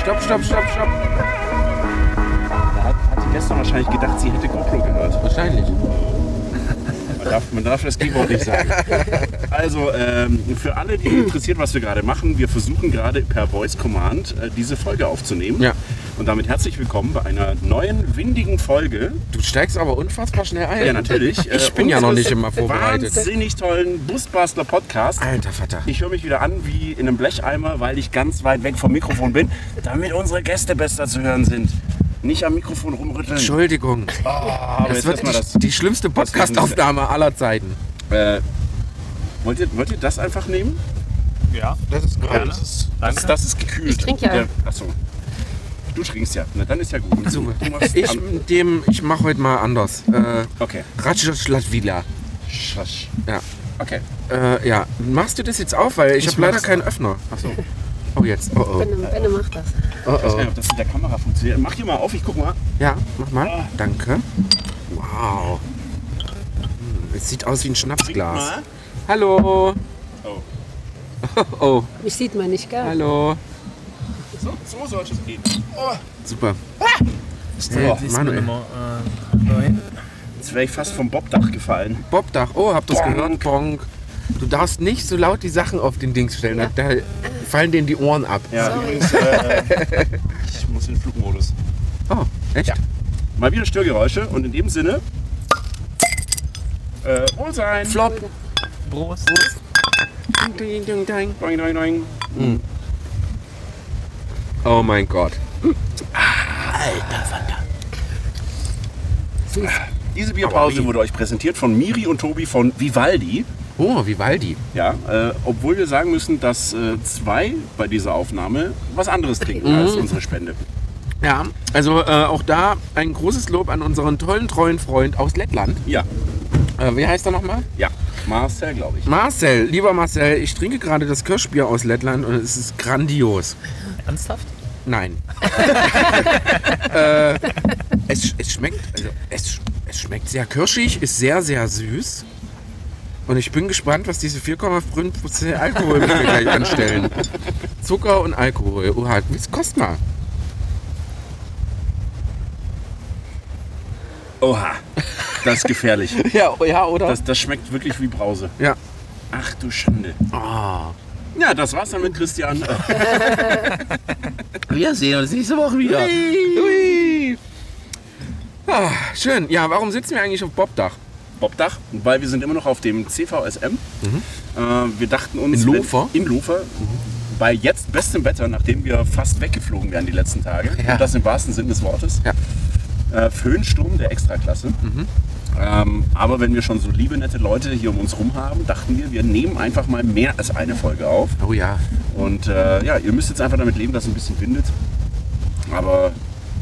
Stopp, stopp, stopp, stopp. Da hat, hat die gestern wahrscheinlich gedacht, sie hätte GoPro gehört. Wahrscheinlich. Man darf, man darf das Keyboard nicht sagen. Also, ähm, für alle, die interessiert, was wir gerade machen, wir versuchen gerade per Voice Command äh, diese Folge aufzunehmen. Ja. Und damit herzlich willkommen bei einer neuen, windigen Folge. Du steigst aber unfassbar schnell ein. Ja, natürlich. Ich bin ja noch nicht immer vorbereitet. Wahnsinnig tollen Busbastler Podcast. Alter Vater. Ich höre mich wieder an wie in einem Blecheimer, weil ich ganz weit weg vom Mikrofon bin, damit unsere Gäste besser zu hören sind. Nicht am Mikrofon rumrütteln. Entschuldigung. Aber Das jetzt wird die, die schlimmste Podcast-Aufnahme aller Zeiten. Äh, wollt, ihr, wollt ihr das einfach nehmen? Ja, Das ist gerne. Das ist, das, das ist gekühlt. Ich trinke ja. Der, achso. Du trinkst ja. Na, dann ist ja gut. Super. Du machst Ich, dem, ich mache heute mal anders. Äh, okay. Ratschlatvila. Schasch. Ja. Okay. Äh, ja. Machst du das jetzt auf? Weil ich, Ich habe leider keinen Öffner. Achso. Oh, jetzt. Oh, oh. Benne, Benne macht das. oh, Ich weiß gar oh. nicht, ob das mit der Kamera funktioniert. Mach hier mal auf, ich guck mal. Ja, mach mal. Danke. Wow. Hm, Es sieht aus wie ein Schnapsglas. Hallo. Oh. Oh, Mich sieht man nicht, gell? hallo. So, so sollte es gehen. Oh. Super. So, Hey, siehst Manuel. mal, äh. Jetzt wäre ich fast vom Bobdach gefallen. Bobdach. Oh, habt ihr das gehört? Bonk. Du darfst nicht so laut die Sachen auf den Dings stellen. Ja. Da fallen denen die Ohren ab. Ja, übrigens, äh, ich muss in den Flugmodus. Oh, echt? Ja. Mal wieder Störgeräusche und in dem Sinne. Äh, Wohlsein. Flop. Prost. Ding, ding, ding. Doing, doing, doing. Oh mein Gott. Süß. Diese Bierpause wurde euch präsentiert von Miri und Tobi von Vivaldi. Oh, Vivaldi. Ja, äh, obwohl wir sagen müssen, dass äh, zwei bei dieser Aufnahme was anderes trinken als unsere Spende. Ja, also äh, auch da ein großes Lob an unseren tollen, treuen Freund aus Lettland. Ja, Äh, wie heißt er nochmal? ja, Marcel, glaube ich. Marcel, lieber Marcel, ich trinke gerade das Kirschbier aus Lettland und es ist grandios. Ernsthaft? Nein. äh, es, es schmeckt, also es, es schmeckt sehr kirschig, ist sehr, sehr süß. Und ich bin gespannt, was diese 4,5% Alkohol mit mir gleich anstellen. Zucker und Alkohol. Oha, was kostet mal? Oha, das ist gefährlich. Ja, ja oder? Das, das schmeckt wirklich wie Brause. ja. Ach du Schande. Ah. Ja, das war's dann mit Christian. Wir sehen uns nächste Woche wieder. Hui. Ah, schön. Ja, warum sitzen wir eigentlich auf Bobdach? Bobdach, weil wir sind immer noch auf dem CVSM. Äh, wir dachten uns... In Lofer? In Lofer. Bei jetzt bestem Wetter, nachdem wir fast weggeflogen wären die letzten Tage. Ja. Und das im wahrsten Sinne des Wortes. Ja. Äh, Föhnsturm der Extraklasse. Ähm, aber wenn wir schon so liebe, nette Leute hier um uns rum haben, dachten wir, wir nehmen einfach mal mehr als eine Folge auf. Oh ja, Und äh, ja, ihr müsst jetzt einfach damit leben, dass es ein bisschen windet. Aber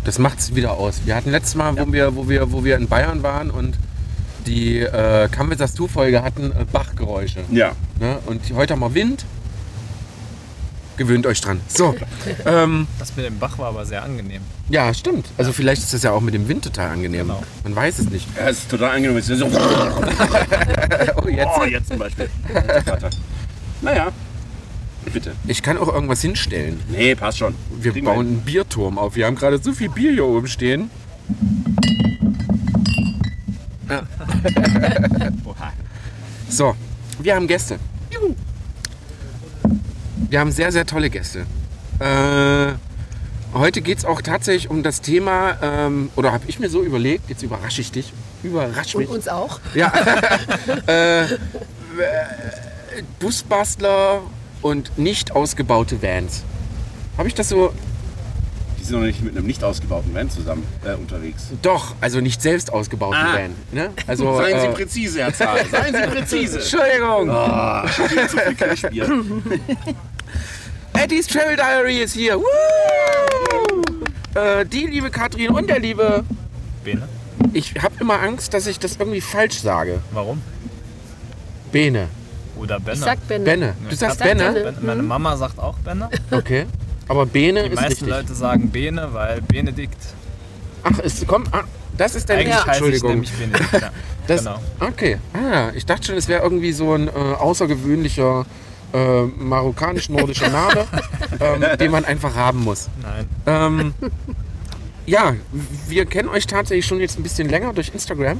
das macht's wieder aus. Wir hatten letztes Mal, wo, wir, wo, wir, wo wir in Bayern waren und die äh, Kamwitzer Stu-Folge hatten äh, Bachgeräusche. ja, Ne? Und heute haben wir Wind. Gewöhnt euch dran. So, ähm, Das mit dem Bach war aber sehr angenehm. Ja, stimmt. Also vielleicht ist das ja auch mit dem Wind total angenehm. Genau. Man weiß es nicht. ja, es ist total angenehm. Es ist so, Oh, jetzt. oh, jetzt zum Beispiel. Naja, bitte. Ich kann auch irgendwas hinstellen. Nee, passt schon. Wir Kriegen bauen hin. einen Bierturm auf. Wir haben gerade so viel Bier hier oben stehen. Oha. So, wir haben Gäste. Juhu. Wir haben sehr, sehr tolle Gäste. Äh, heute geht es auch tatsächlich um das Thema, ähm, oder habe ich mir so überlegt, jetzt überrasche ich dich, überrasch Und mich. uns auch. Ja. äh, äh, Busbastler und nicht ausgebaute Vans. Habe ich das so? Die sind noch nicht mit einem nicht ausgebauten Van zusammen äh, unterwegs. Doch, also nicht selbst ausgebauten Ah. Van. Ne? Also, Seien Sie äh, präzise, Herr Zahl. Seien Sie präzise. Entschuldigung. Ah, schon wieder zu viel Kirschbier. Eddie's Travel Diary ist hier. Woo! Äh, die liebe Katrin und der liebe. Bene? Ich habe immer Angst, dass ich das irgendwie falsch sage. Warum? Bene. Oder Benne? Ich sag Benne. Benne. Du Ja, sagst sag Benne? Benne. Meine Mama sagt auch Benne. Okay. Aber Bene Die ist meisten richtig. Leute sagen Bene, weil Benedikt. Ach, es kommt. Ah, das ist dein Eigentlich ich Entschuldigung. nämlich Benedikt. Ja. Das, genau. Okay. Ah, ich dachte schon, es wäre irgendwie so ein äh, außergewöhnlicher äh, marokkanisch-nordischer Name, ähm, den man einfach haben muss. Nein. Ähm, ja, wir kennen euch tatsächlich schon jetzt ein bisschen länger durch Instagram.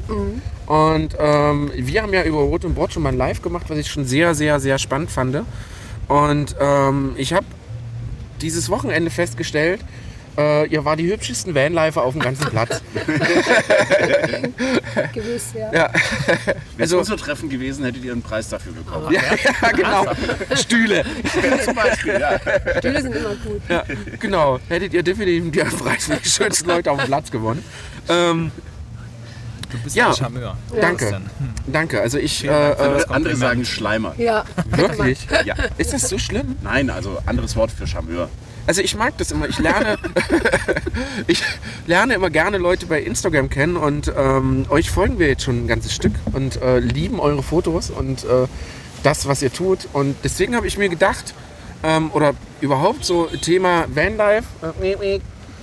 Und ähm, wir haben ja über Rot und Brot schon mal ein Live gemacht, was ich schon sehr, sehr, sehr spannend fand. Und ähm, ich habe dieses Wochenende festgestellt, äh, ihr war die hübschesten Vanlifer auf dem ganzen Platz. Gewiss, ja. ja. Wäre Also- unser Treffen gewesen, hättet ihr einen Preis dafür bekommen. ja, ja, genau. Stühle. Zum Beispiel, ja. Stühle sind immer gut. Ja, genau. Hättet ihr definitiv den Preis für die schönsten Leute auf dem Platz gewonnen. Ähm, Du bist Ja. ein Charmeur. danke. Christian. Danke. Also ich. Äh, äh, das Andere sagen Schleimer. Ja. wirklich? Ja. Ist das so schlimm? Nein, also anderes Wort für Charmeur. Also ich mag das immer. Ich lerne, ich lerne immer gerne Leute bei Instagram kennen und ähm, euch folgen wir jetzt schon ein ganzes Stück und äh, lieben eure Fotos und äh, das, was ihr tut. Und deswegen habe ich mir gedacht, ähm, oder überhaupt so Thema Vanlife.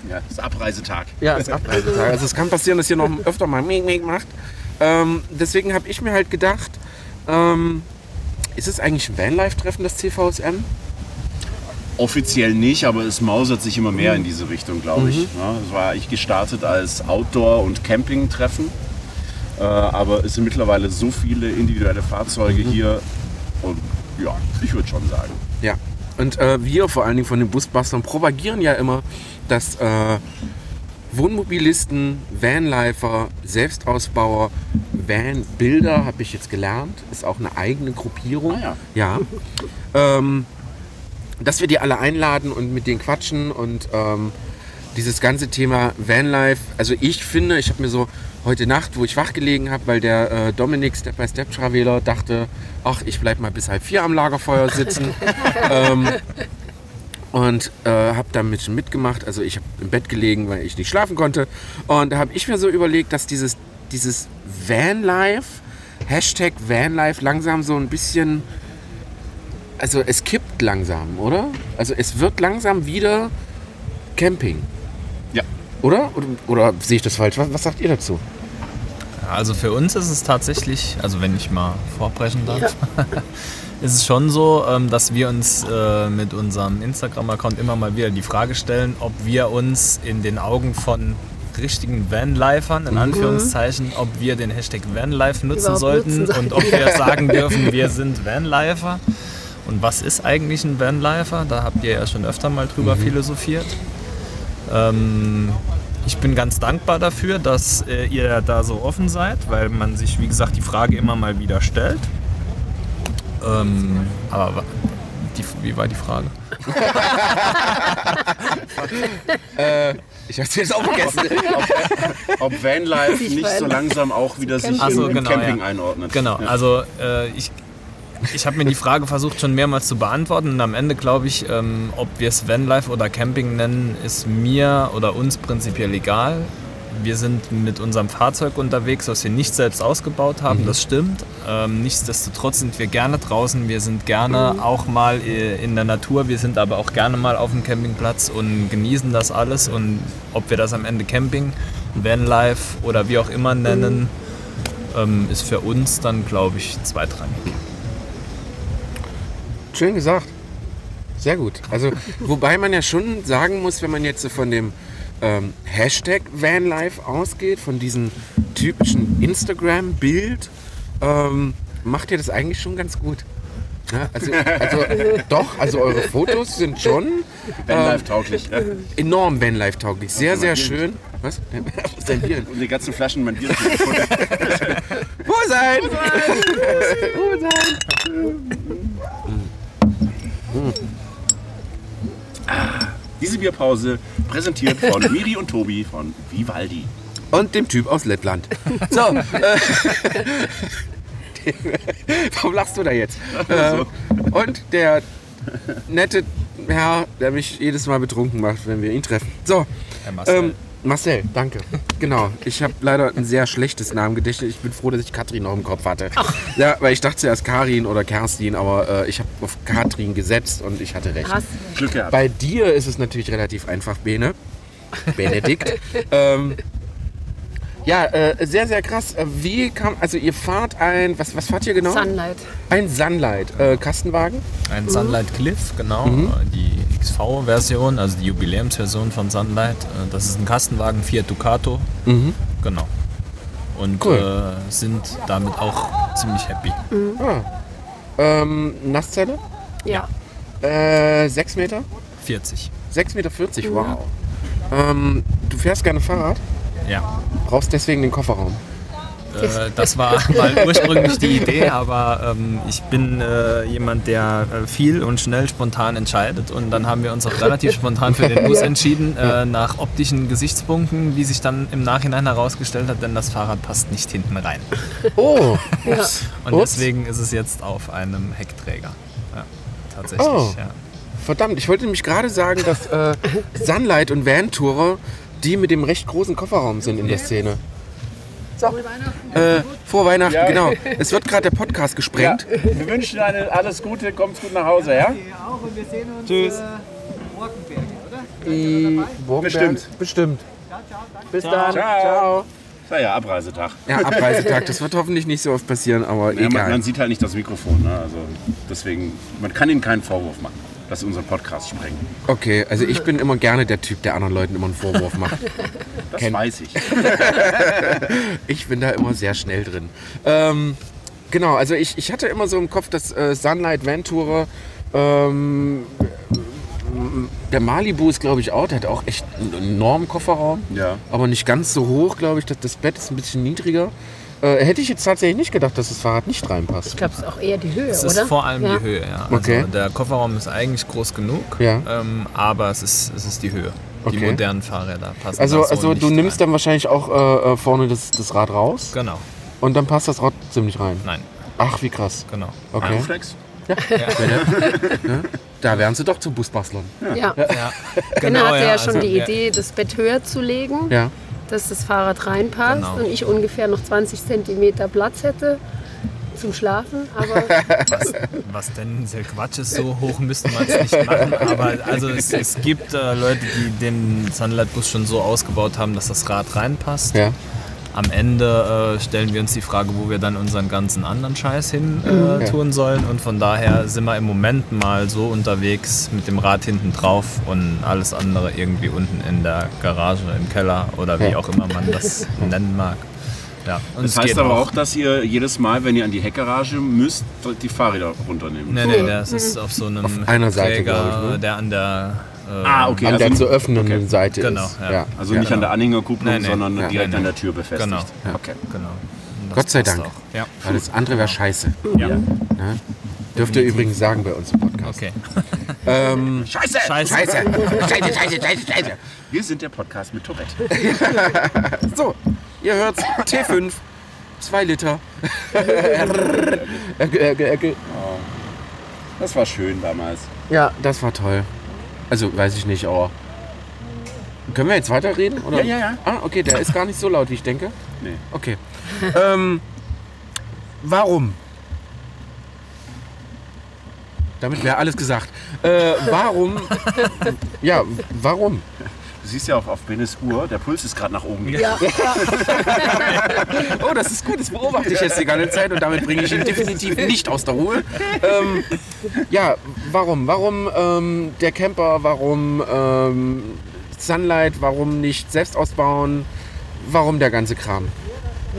Ja, das ist Abreisetag. ja, ist Abreisetag. Also es kann passieren, dass ihr noch öfter mal macht. Ähm, deswegen habe ich mir halt gedacht, ähm, ist es eigentlich ein Vanlife-Treffen, das CVSM? Offiziell nicht, aber es mausert sich immer mehr in diese Richtung, glaube ich. Ja, es war eigentlich gestartet als Outdoor- und Camping-Treffen. Äh, aber es sind mittlerweile so viele individuelle Fahrzeuge hier. Und ja, ich würde schon sagen. Ja. Und äh, wir vor allen Dingen von den Busbustern propagieren ja immer, dass äh, Wohnmobilisten, Vanlifer, Selbstausbauer, Vanbilder, habe ich jetzt gelernt, ist auch eine eigene Gruppierung. Ah ja. Ähm, dass wir die alle einladen und mit denen quatschen und ähm, dieses ganze Thema Vanlife, also ich finde, ich habe mir so heute Nacht, wo ich wach gelegen habe, weil der äh, Dominik Step by Step Traveler dachte, ach, ich bleib mal bis halb vier am Lagerfeuer sitzen. ähm, und äh, habe da ein bisschen mitgemacht. Also ich habe im Bett gelegen, weil ich nicht schlafen konnte. Und da habe ich mir so überlegt, dass dieses, dieses Vanlife, Hashtag Vanlife langsam so ein bisschen, also es kippt langsam, oder? Also es wird langsam wieder Camping, Ja. oder? Oder, oder sehe ich das falsch? Was, was sagt ihr dazu? Also für uns ist es tatsächlich, also wenn ich mal vorbrechen darf, ist es schon so, ähm, dass wir uns äh, mit unserem Instagram-Account immer mal wieder die Frage stellen, ob wir uns in den Augen von richtigen Vanlifern, in Anführungszeichen, ob wir den Hashtag Vanlife nutzen sollten nutzen und ob wir sagen dürfen, wir sind Vanlifer. Und was ist eigentlich ein Vanlifer? Da habt ihr ja schon öfter mal drüber philosophiert. Ähm, ich bin ganz dankbar dafür, dass äh, ihr da so offen seid, weil man sich, wie gesagt, die Frage immer mal wieder stellt. Ähm, aber die, wie war die Frage? Ich habe jetzt auch vergessen. Ob Vanlife Ich nicht so langsam auch wieder sich Ach so, in genau, Camping ja. einordnet. Genau, Ja. also äh, ich, ich habe mir die Frage versucht schon mehrmals zu beantworten und am Ende glaube ich, ähm, ob wir es Vanlife oder Camping nennen, ist mir oder uns prinzipiell egal. Wir sind mit unserem Fahrzeug unterwegs, was wir nicht selbst ausgebaut haben, das stimmt. Ähm, nichtsdestotrotz sind wir gerne draußen, wir sind gerne auch mal äh, in der Natur, wir sind aber auch gerne mal auf dem Campingplatz und genießen das alles. Und ob wir das am Ende Camping, Vanlife oder wie auch immer nennen, ähm, ist für uns dann, glaube ich, zweitrangig. Schön gesagt. Sehr gut. Also, wobei man ja schon sagen muss, wenn man jetzt so von dem ähm, Hashtag Vanlife ausgeht, von diesem typischen Instagram-Bild, ähm, macht ihr das eigentlich schon ganz gut. Ja, also, also doch, also eure Fotos sind schon Vanlife tauglich. Ja. enorm Vanlife-tauglich. Sehr, sehr Bier schön. Was? Was ist denn Bier? Und die ganzen Flaschen mein Bier dafür gefunden. Wo sein? Wo sein? Diese Bierpause präsentiert von Miri und Tobi von Vivaldi. Und dem Typ aus Lettland. So. Äh, warum lachst du da jetzt? Äh, und der nette Herr, der mich jedes Mal betrunken macht, wenn wir ihn treffen. So. Herr Marcel. Ähm, Marcel, danke. Genau. Ich habe leider ein sehr schlechtes Namengedächtnis. Ich bin froh, dass ich Katrin noch im Kopf hatte. Ja, weil ich dachte zuerst Karin oder Kerstin, aber äh, ich habe auf Katrin gesetzt und ich hatte recht. Hast Glück gehabt. Bei dir ist es natürlich relativ einfach, Bene. Benedikt. ähm, Ja, äh, sehr, sehr krass. Äh, Wie kam, also ihr fahrt ein, was, was fahrt ihr genau? Sunlight. Ein Sunlight. Äh, Kastenwagen? Ein Sunlight Cliff, genau. Mhm. äh, Die XV-Version, also die Jubiläumsversion von Sunlight. Äh, Das ist ein Kastenwagen, Fiat Ducato. Mhm. Genau. Und Cool. äh, sind damit auch ziemlich happy. Ah. Ähm, Nasszelle? Ja. Äh, 6 Meter? 40. 6,40 Meter, wow. Ähm, du fährst gerne Fahrrad, Ja. brauchst deswegen den Kofferraum. Äh, das war mal ursprünglich die Idee, aber ähm, ich bin äh, jemand, der äh, viel und schnell spontan entscheidet und dann haben wir uns auch relativ spontan für den Bus entschieden, äh, nach optischen Gesichtspunkten, wie sich dann im Nachhinein herausgestellt hat, denn das Fahrrad passt nicht hinten rein. Oh, Ja. Und Ups. deswegen ist es jetzt auf einem Heckträger. Ja, tatsächlich. Oh. Ja. verdammt, ich wollte nämlich gerade sagen, dass Sunlight und Van-Tourer die mit dem recht großen Kofferraum sind in der Szene. So. Äh, frohe Weihnachten, Ja. genau. Es wird gerade der Podcast gesprengt. Wir wünschen eine, alles Gute, kommt gut nach Hause, ja? auch und wir sehen uns Tschüss. äh, oder? Die Burgenberg- Bestimmt. Bestimmt. Bis dann. Ciao. Das war ja Abreisetag. Ja, Abreisetag. Das wird hoffentlich nicht so oft passieren, aber Ja, man, egal. man sieht halt nicht das Mikrofon, ne? also deswegen, man kann ihnen keinen Vorwurf machen, dass sie unseren Podcast sprengen. Okay, also ich bin immer gerne der Typ, der anderen Leuten immer einen Vorwurf macht. Das Kenn- weiß ich. Ich bin da immer sehr schnell drin. Ähm, genau, also ich, ich hatte immer so im Kopf, dass äh, Sunlight Venture, ähm, der Malibu ist glaube ich auch, der hat auch echt einen enormen Kofferraum, Ja. aber nicht ganz so hoch, glaube ich. Das, das Bett ist ein bisschen niedriger. Äh, hätte ich jetzt tatsächlich nicht gedacht, dass das Fahrrad nicht reinpasst. Ich glaube, es ist auch eher die Höhe, Es oder? ist vor allem ja. die Höhe, ja. Also Okay. Der Kofferraum ist eigentlich groß genug, Ja. ähm, aber es ist, es ist die Höhe. Die Okay. modernen Fahrräder passen Also, so also nicht du nimmst rein. dann wahrscheinlich auch äh, äh, vorne das, das Rad raus Genau, und dann passt das Rad ziemlich rein. nein, Ach, wie krass. genau. Okay. Einflex? Da wären sie doch zu Busbastlern. Ja. Ja, Genau, hatte ja, schon also, die ja, Idee, das Bett höher zu legen, Ja. Dass das Fahrrad reinpasst Genau. und ich ungefähr noch 20 Zentimeter Platz hätte zum Schlafen. Aber Was, was denn der Quatsch ist, so hoch müsste man es nicht machen. Aber also es, es gibt äh, Leute, die den Sunlight-Bus schon so ausgebaut haben, dass das Rad reinpasst. Ja. Am Ende äh, stellen wir uns die Frage, wo wir dann unseren ganzen anderen Scheiß hin äh, Ja. tun sollen. Und von daher sind wir im Moment mal so unterwegs mit dem Rad hinten drauf und alles andere irgendwie unten in der Garage, im Keller oder wie Ja. auch immer man das nennen mag. Ja, und Das es heißt aber auch, dass ihr jedes Mal, wenn ihr an die Heckgarage müsst, die Fahrräder runternehmen. Nee, nee, das ist auf so einem Auf einer Seite, Träger, ich, ne? der an der. Äh, Ah, okay. An also, der zu öffnenden okay. Seite Genau, ist. ja. Also ja. nicht an der Anhängerkupplung, Nee, nee. sondern Ja. direkt Nee, an der Tür befestigt. Genau. Okay. Genau. Gott sei Dank. Ja. Weil das andere wäre scheiße. ja. Ne? Dürft ihr übrigens sagen bei uns im Podcast. Okay. Ähm, Scheiße! Scheiße. scheiße, scheiße, scheiße, scheiße, scheiße. Wir sind der Podcast mit Tourette. So, ihr hört's. T5, 2 Liter. Das war schön damals. ja, das war toll. Also, weiß ich nicht, aber... Können wir jetzt weiterreden? Oder? Ja, ja, ja. Ah, okay, der ist gar nicht so laut, wie ich denke. Nee. Okay. ähm, warum? Damit wäre alles gesagt. Äh, warum? ja, warum? Du siehst ja auch auf Benes Uhr, der Puls ist gerade nach oben gegangen. ja, Oh, das ist gut, das beobachte ich jetzt die ganze Zeit und damit bringe ich ihn definitiv nicht aus der Ruhe. Ähm, ja, warum? Warum ähm, der Camper? Warum ähm, Sunlight? Warum nicht selbst ausbauen? Warum der ganze Kram?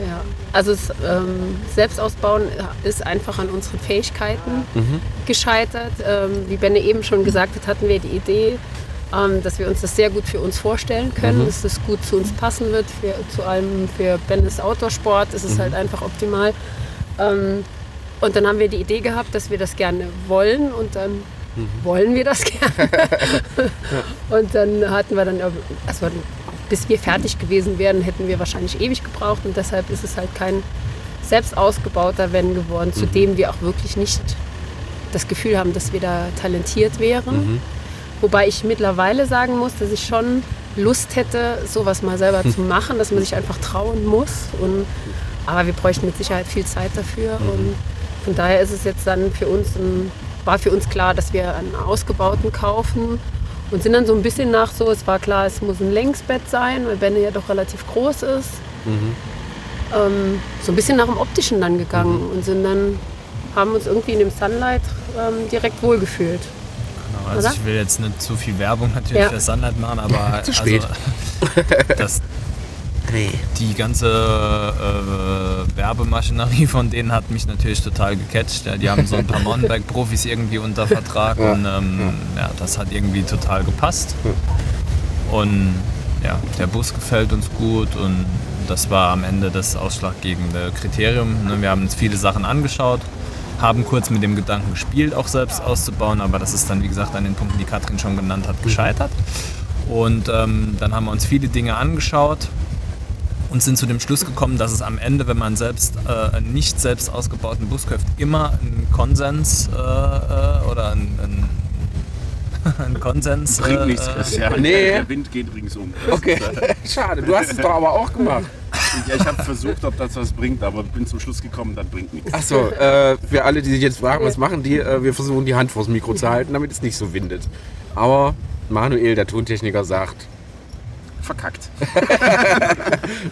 ja. Also das ähm, Selbstausbauen ist einfach an unseren Fähigkeiten gescheitert. Ähm, wie Benne eben schon gesagt hat, hatten wir die Idee, ähm, dass wir uns das sehr gut für uns vorstellen können, dass das gut zu uns passen wird, für, zu allem für Bennes Outdoor-Sport ist es halt einfach optimal. Ähm, und dann haben wir die Idee gehabt, dass wir das gerne wollen und dann wollen wir das gerne. und dann hatten wir dann, also bis wir fertig gewesen wären, hätten wir wahrscheinlich ewig gebraucht und deshalb ist es halt kein selbst ausgebauter Van geworden, zu dem wir auch wirklich nicht das Gefühl haben, dass wir da talentiert wären. Wobei ich mittlerweile sagen muss, dass ich schon Lust hätte, sowas mal selber zu machen, dass man sich einfach trauen muss. Und, aber wir bräuchten mit Sicherheit viel Zeit dafür. Und von daher ist es jetzt dann für uns ein, war für uns klar, dass wir einen ausgebauten kaufen und sind dann so ein bisschen nach so, es war klar, es muss ein Längsbett sein, weil Benne ja doch relativ groß ist. ähm, so ein bisschen nach dem Optischen dann gegangen und sind dann, haben uns irgendwie in dem Sunlight ähm, direkt wohlgefühlt. Genau, also Oder? ich will jetzt nicht zu viel Werbung natürlich Ja. für Sunlight machen, aber Zu spät. Also, das, die ganze äh, Werbemaschinerie von denen hat mich natürlich total gecatcht. Ja, die haben so ein paar Mountainbike-Profis irgendwie unter Vertrag Ja. und ähm, ja. das hat irgendwie total gepasst. Und ja, der Bus gefällt uns gut und das war am Ende das ausschlaggebende Kriterium. Ne, Wir haben uns viele Sachen angeschaut, haben kurz mit dem Gedanken gespielt, auch selbst auszubauen, aber das ist dann, wie gesagt, an den Punkten, die Katrin schon genannt hat, gescheitert. Und ähm, dann haben wir uns viele Dinge angeschaut und sind zu dem Schluss gekommen, dass es am Ende, wenn man selbst äh, einen nicht selbst ausgebauten Bus kauft, immer einen Konsens äh, äh, oder einen, einen, einen Konsens. Bringt äh, nichts, äh, Christian. Nee. Der Wind geht ringsum. Okay, schade. Du hast es doch aber auch gemacht. Ja, ich habe versucht, ob das was bringt, aber bin zum Schluss gekommen, das bringt nichts. Achso, äh, für alle, die sich jetzt fragen, was machen die, äh, wir versuchen die Hand vors Mikro zu halten, damit es nicht so windet. Aber Manuel, der Tontechniker, sagt. Verkackt.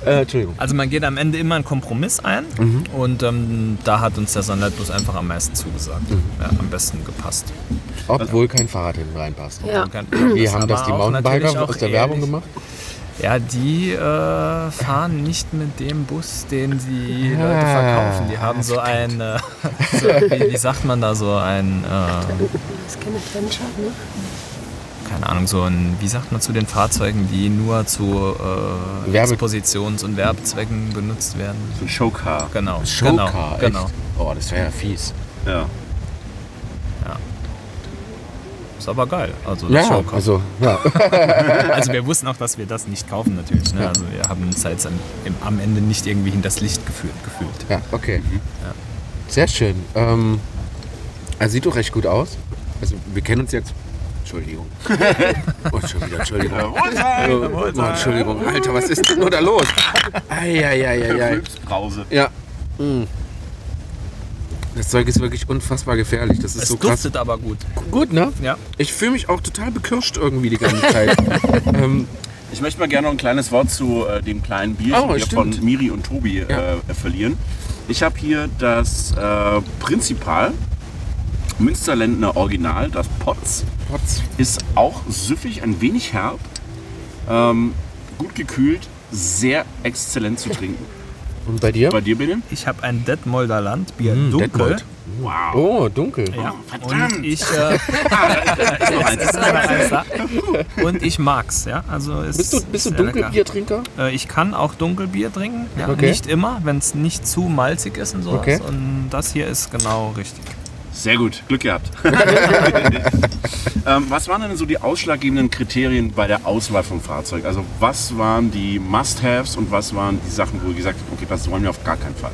Äh, Entschuldigung. Also man geht am Ende immer einen Kompromiss ein und ähm, da hat uns der Sunlight-Bus einfach am meisten zugesagt. Ja, am besten gepasst. Obwohl kein Fahrrad hinten reinpasst. Ja. Wie Das haben das die Mountainbiker aus der Werbung gemacht? Ja, die äh, fahren nicht mit dem Bus, den sie Ah, Leute verkaufen. Die haben so ein, äh, so, wie, wie sagt man da, so ein, äh, Das ist kein Adventure, ne? keine Ahnung, so ein, wie sagt man zu den Fahrzeugen, die nur zu äh, Werbe- Expositions- und Werbezwecken benutzt werden? So ein Showcar. Genau, Showcar, genau, genau. Oh, das wäre ja fies. Ja. Ist aber geil. Also das Ja, Showcar. also, ja. Also wir wussten auch, dass wir das nicht kaufen natürlich. Ne? Also wir haben uns jetzt am, im, am Ende nicht irgendwie hinters Licht gefühlt. gefühlt. ja okay. Sehr schön. Ähm, also sieht doch recht gut aus. Also wir kennen uns jetzt. Entschuldigung. Oh, schon wieder, Entschuldigung. Oh, oh, Entschuldigung. Alter, was ist denn nur da los? Eieieiei. Brause. Ja. Mm. Das Zeug ist wirklich unfassbar gefährlich. Das ist Es so krass. duftet aber gut. Gut, ne? Ja. Ich fühle mich auch total bekirscht irgendwie die ganze Zeit. ähm, Ich möchte mal gerne noch ein kleines Wort zu äh, dem kleinen Bierchen Oh, hier stimmt. von Miri und Tobi Ja. äh, verlieren. Ich habe hier das äh, Prinzipal Münsterländner Original, das Potz. Potz. Ist auch süffig, ein wenig herb, ähm, gut gekühlt, sehr exzellent zu trinken. Und bei dir? Bei dir, bitte? Ich habe ein Detmolder Landbier, Mm, dunkel. Detmold. Wow. Oh, dunkel. Ja. verdammt. Und ich, äh, da. und ich mag's, ja. Also ist Bist du, bist du. Dunkelbiertrinker? Äh, ich kann auch Dunkelbier trinken, ja. Okay. nicht immer, wenn es nicht zu malzig ist und sowas. Okay. Und das hier ist genau richtig. Sehr gut, Glück gehabt. ähm, was waren denn so die ausschlaggebenden Kriterien bei der Auswahl vom Fahrzeug? Also was waren die Must-Haves und was waren die Sachen, wo ihr gesagt habt, okay, das wollen wir auf gar keinen Fall?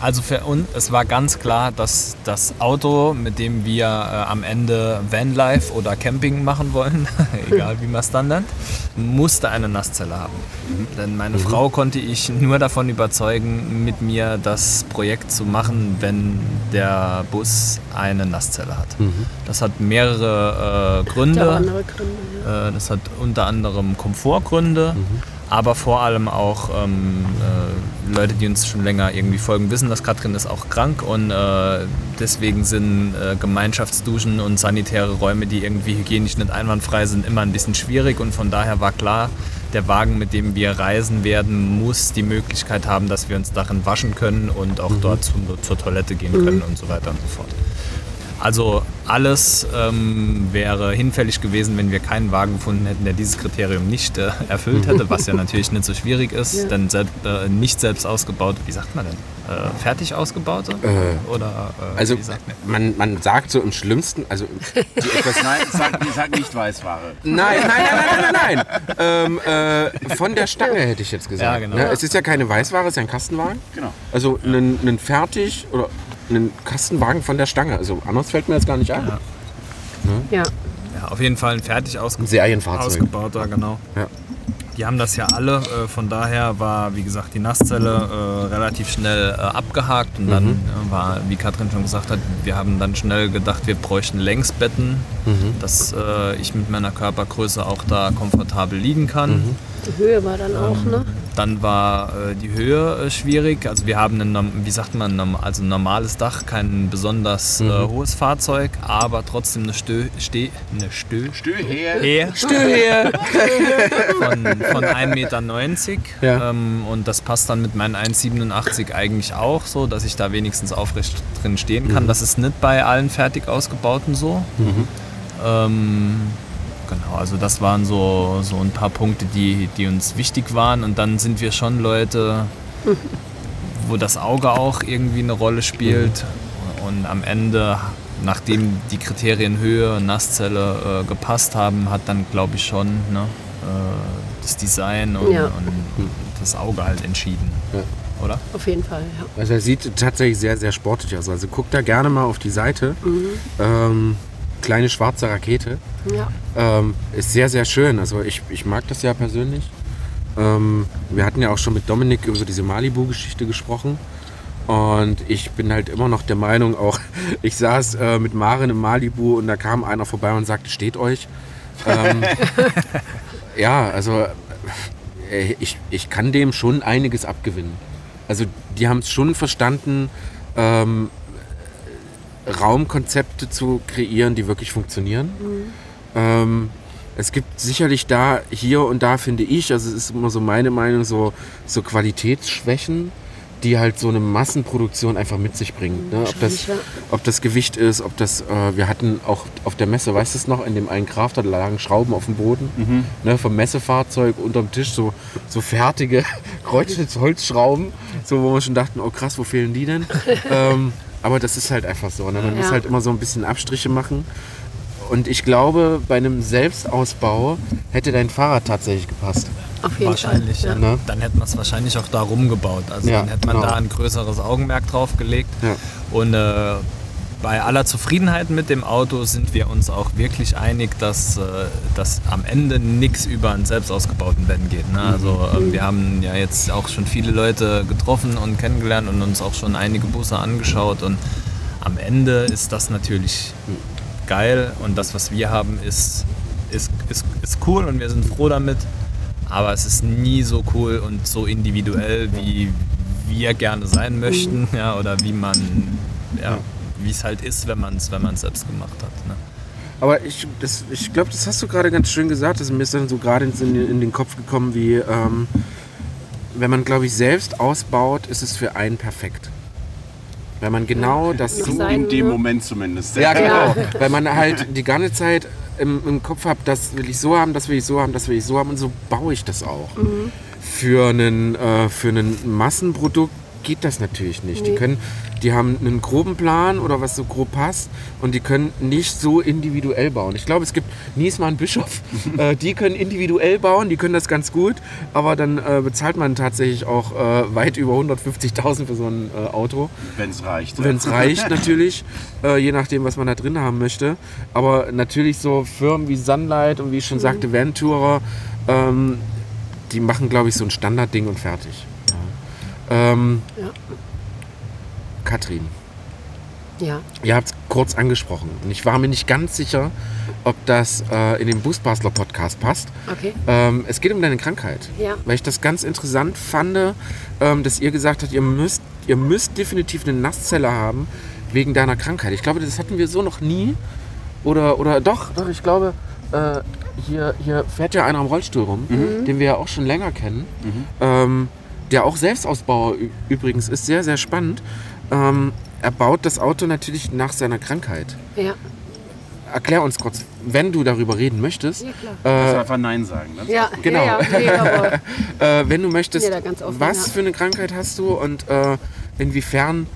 Also für uns, es war ganz klar, dass das Auto, mit dem wir äh, am Ende Vanlife oder Camping machen wollen, egal wie man es dann nennt, musste eine Nasszelle haben. Denn meine Frau konnte ich nur davon überzeugen, mit mir das Projekt zu machen, wenn der Bus eine Nasszelle hat. Das hat mehrere äh, Gründe. Gründe. Ja. Äh, Das hat unter anderem Komfortgründe, aber vor allem auch ähm, äh, Leute, die uns schon länger irgendwie folgen, wissen, dass Katrin ist auch krank und äh, deswegen sind äh, Gemeinschaftsduschen und sanitäre Räume, die irgendwie hygienisch nicht einwandfrei sind, immer ein bisschen schwierig und von daher war klar, der Wagen, mit dem wir reisen werden, muss die Möglichkeit haben, dass wir uns darin waschen können und auch dort zu, zur Toilette gehen können und so weiter und so fort. Also alles ähm, wäre hinfällig gewesen, wenn wir keinen Wagen gefunden hätten, der dieses Kriterium nicht äh, erfüllt hätte, was ja natürlich nicht so schwierig ist, Ja. denn selbst, äh, nicht selbst ausgebaut, wie sagt man denn? Äh, fertig ausgebaute? Äh, Oder äh, Also wie sagt man? man, man sagt so im schlimmsten, also die etwas Nein, sag, sag nicht Weißware. Nein, nein, nein, nein, nein, nein. ähm, äh, von der Stange hätte ich jetzt gesagt. Ja, genau. Ne? Es ist ja keine Weißware, es ist ja ein Kastenwagen. Genau. Also einen, einen fertig oder einen Kastenwagen von der Stange. Also anders fällt mir jetzt gar nicht ein. Ja. Ja. Ja, auf jeden Fall ein fertig ausge Ein Serienfahrzeug. ausgebauter, genau. Ja. Die haben das ja alle, äh, von daher war, wie gesagt, die Nasszelle äh, relativ schnell äh, abgehakt und dann Mhm. äh, war, wie Katrin schon gesagt hat, wir haben dann schnell gedacht, wir bräuchten Längsbetten, Mhm. dass äh, ich mit meiner Körpergröße auch da komfortabel liegen kann. Mhm. Die Höhe war dann auch, ne? Dann war äh, die Höhe äh, schwierig. Also wir haben ein, wie sagt man, also ein normales Dach, kein besonders äh, hohes Fahrzeug, aber trotzdem eine Stö, Steh, eine Stö, Stö her. Ehe Stöhe. von, von 1,90 Meter. Ja. Ähm, und das passt dann mit meinen 1,87 eigentlich auch so, dass ich da wenigstens aufrecht drin stehen kann. Das ist nicht bei allen fertig ausgebauten so. Ähm, genau, also das waren so, so ein paar Punkte, die, die uns wichtig waren. Und dann sind wir schon Leute, wo das Auge auch irgendwie eine Rolle spielt. Und am Ende, nachdem die Kriterien Höhe und Nasszelle äh, gepasst haben, hat dann, glaube ich, schon ne, äh, das Design und, Ja. und das Auge halt entschieden. Ja. Oder? Auf jeden Fall, ja. Also er sieht tatsächlich sehr, sehr sportlich aus. Also guckt da gerne mal auf die Seite. Ähm, kleine schwarze Rakete. Ja, Ähm, ist sehr, sehr schön. Also ich, ich mag das ja persönlich. Ähm, wir hatten ja auch schon mit Dominik über diese Malibu-Geschichte gesprochen. Und ich bin halt immer noch der Meinung, auch ich saß äh, mit Maren im Malibu und da kam einer vorbei und sagte, steht euch. Ähm, ja, also äh, ich, ich kann dem schon einiges abgewinnen. Also die haben es schon verstanden, ähm, Raumkonzepte zu kreieren, die wirklich funktionieren. Ähm, es gibt sicherlich da, hier und da finde ich, also es ist immer so meine Meinung, so, so Qualitätsschwächen, die halt so eine Massenproduktion einfach mit sich bringt. Ne? Ob, das, ob das Gewicht ist, ob das, äh, wir hatten auch auf der Messe, weißt du es noch, in dem einen Crafter, da lagen Schrauben auf dem Boden, ne, vom Messefahrzeug unterm Tisch, so, so fertige Kreuzschnittholzschrauben, so wo wir schon dachten, oh krass, wo fehlen die denn? ähm, aber das ist halt einfach so. Ne? Man muss Ja. halt immer so ein bisschen Abstriche machen. Und ich glaube, bei einem Selbstausbau hätte dein Fahrrad tatsächlich gepasst. auf jeden Wahrscheinlich, Fall. ja. Ne? Dann hätte man es wahrscheinlich auch da rumgebaut. Also Ja, dann hätte man genau. da ein größeres Augenmerk drauf gelegt. Ja. Und äh, bei aller Zufriedenheit mit dem Auto sind wir uns auch wirklich einig, dass, äh, dass am Ende nichts über einen selbst ausgebauten Van geht. Ne? Also ähm, wir haben ja jetzt auch schon viele Leute getroffen und kennengelernt und uns auch schon einige Busse angeschaut. Und am Ende ist das natürlich geil und das, was wir haben, ist, ist, ist, ist cool und wir sind froh damit. Aber es ist nie so cool und so individuell, wie wir gerne sein möchten, ja, oder wie man, ja, wie es halt ist, wenn man es wenn man's selbst gemacht hat. Ne? Aber ich, das- ich glaube, das hast du gerade ganz schön gesagt. Das ist mir ist dann so gerade in, den- in den Kopf gekommen, wie ähm, wenn man, glaube ich, selbst ausbaut, ist es für einen perfekt. Wenn man genau das so In dem Moment zumindest. Ja, genau. Weil man halt die ganze Zeit im, im Kopf hat, das will ich so haben, das will ich so haben, das will ich so haben und so baue ich das auch. Für einen, äh, für ein Massenprodukt geht das natürlich nicht. Die Nee. können, die haben einen groben Plan oder was so grob passt und die können nicht so individuell bauen. Ich glaube, es gibt Niesmann Bischof, äh, die können individuell bauen, die können das ganz gut, aber dann äh, bezahlt man tatsächlich auch äh, weit über 150.000 für so ein äh, Auto. Wenn es reicht. Wenn es reicht natürlich, äh, je nachdem, was man da drin haben möchte. Aber natürlich so Firmen wie Sunlight und wie ich schon sagte, Venturer, ähm, die machen, glaube ich, so ein Standardding und fertig. Ähm, Ja. Katrin, Ja, ihr habt es kurz angesprochen und ich war mir nicht ganz sicher, ob das äh, in den Boostbastler Podcast passt. okay. Ähm, es geht um deine Krankheit. Ja. Weil ich das ganz interessant fand, ähm, dass ihr gesagt habt, ihr müsst, ihr müsst definitiv eine Nasszelle haben wegen deiner Krankheit. Ich glaube, das hatten wir so noch nie. Oder, oder doch, doch, ich glaube, äh, hier, hier fährt ja einer am Rollstuhl rum, den wir ja auch schon länger kennen. Ähm, der auch Selbstausbauer übrigens ist, sehr, sehr spannend. Ähm, er baut das Auto natürlich nach seiner Krankheit. Ja, Erklär uns kurz, wenn du darüber reden möchtest, ja klar. Kannst du äh, einfach Nein sagen. Ne? Ja, genau. Ja, ja, nee, aber, äh, wenn du möchtest, Ja, offen, was ja. für eine Krankheit hast du und äh, inwiefern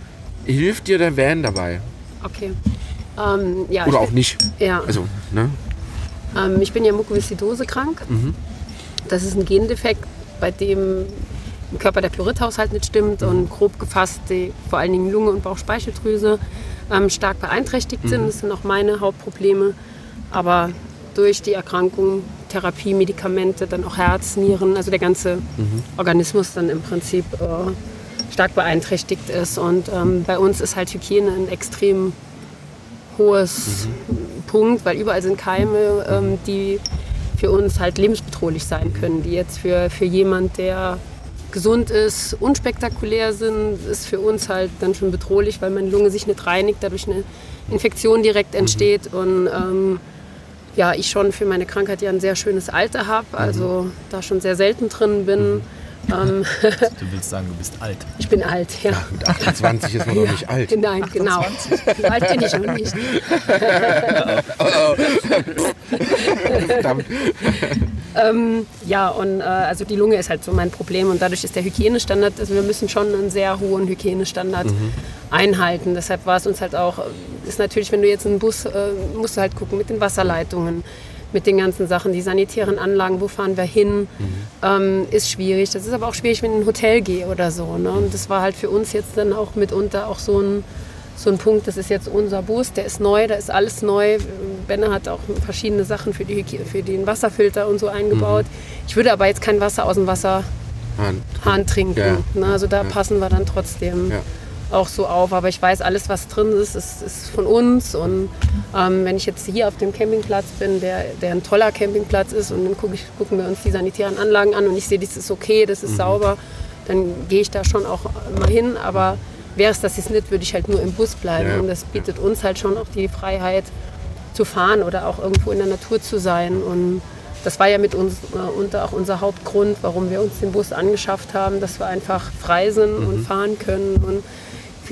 hilft dir der Van dabei? okay. Ähm, ja, Oder auch nicht. Ja, Also, ne? ähm, ich bin ja Mukoviszidose krank. Mhm. Das ist ein Gendefekt, bei dem im Körper der Chloridhaushalt nicht stimmt Mhm. und grob gefasst die, vor allen Dingen Lunge und Bauchspeicheldrüse ähm, stark beeinträchtigt Mhm. sind. Das sind auch meine Hauptprobleme. Aber durch die Erkrankung, Therapie, Medikamente, dann auch Herz, Nieren, also der ganze Mhm. Organismus dann im Prinzip äh, stark beeinträchtigt ist. Und ähm, bei uns ist halt Hygiene ein extrem hohes Mhm. Punkt, weil überall sind Keime, ähm, die für uns halt lebensbedrohlich sein können, die jetzt für, für jemand, der gesund ist, unspektakulär sind, ist für uns halt dann schon bedrohlich, weil meine Lunge sich nicht reinigt, dadurch eine Infektion direkt entsteht. Und ähm, ja, ich schon für meine Krankheit ja ein sehr schönes Alter habe, also da schon sehr selten drin bin. Ähm, Du willst sagen, du bist alt. ich bin alt, ja. Mit 28 ist man doch nicht alt. Nein, genau. So alt bin ich noch nicht. Verdammt. Ähm, ja, und äh, also die Lunge ist halt so mein Problem und dadurch ist der Hygienestandard, also wir müssen schon einen sehr hohen Hygienestandard einhalten. Deshalb war es uns halt auch, äh, ist natürlich, wenn du jetzt einen Bus, äh, musst du halt gucken mit den Wasserleitungen, mit den ganzen Sachen, die sanitären Anlagen, wo fahren wir hin, ähm, ist schwierig. Das ist aber auch schwierig, wenn ich in ein Hotel gehe oder so. Ne? Und das war halt für uns jetzt dann auch mitunter auch so ein, so ein Punkt, das ist jetzt unser Bus, der ist neu, da ist alles neu. Benne hat auch verschiedene Sachen für, die, für den Wasserfilter und so eingebaut. Ich würde aber jetzt kein Wasser aus dem Wasserhahn trinken. Ja. Ne? Also da Ja. passen wir dann trotzdem Ja. Auch so auf. Aber ich weiß, alles, was drin ist, ist, ist von uns. Und ähm, wenn ich jetzt hier auf dem Campingplatz bin, der, der ein toller Campingplatz ist, und dann guck ich, gucken wir uns die sanitären Anlagen an und ich sehe, das ist okay, das ist sauber, dann gehe ich da schon auch mal hin. Aber wäre es das jetzt nicht, würde ich halt nur im Bus bleiben. Ja. Und das bietet uns halt schon auch die Freiheit zu fahren oder auch irgendwo in der Natur zu sein. Und das war ja mit uns äh, unter auch unser Hauptgrund, warum wir uns den Bus angeschafft haben, dass wir einfach frei sind und fahren können und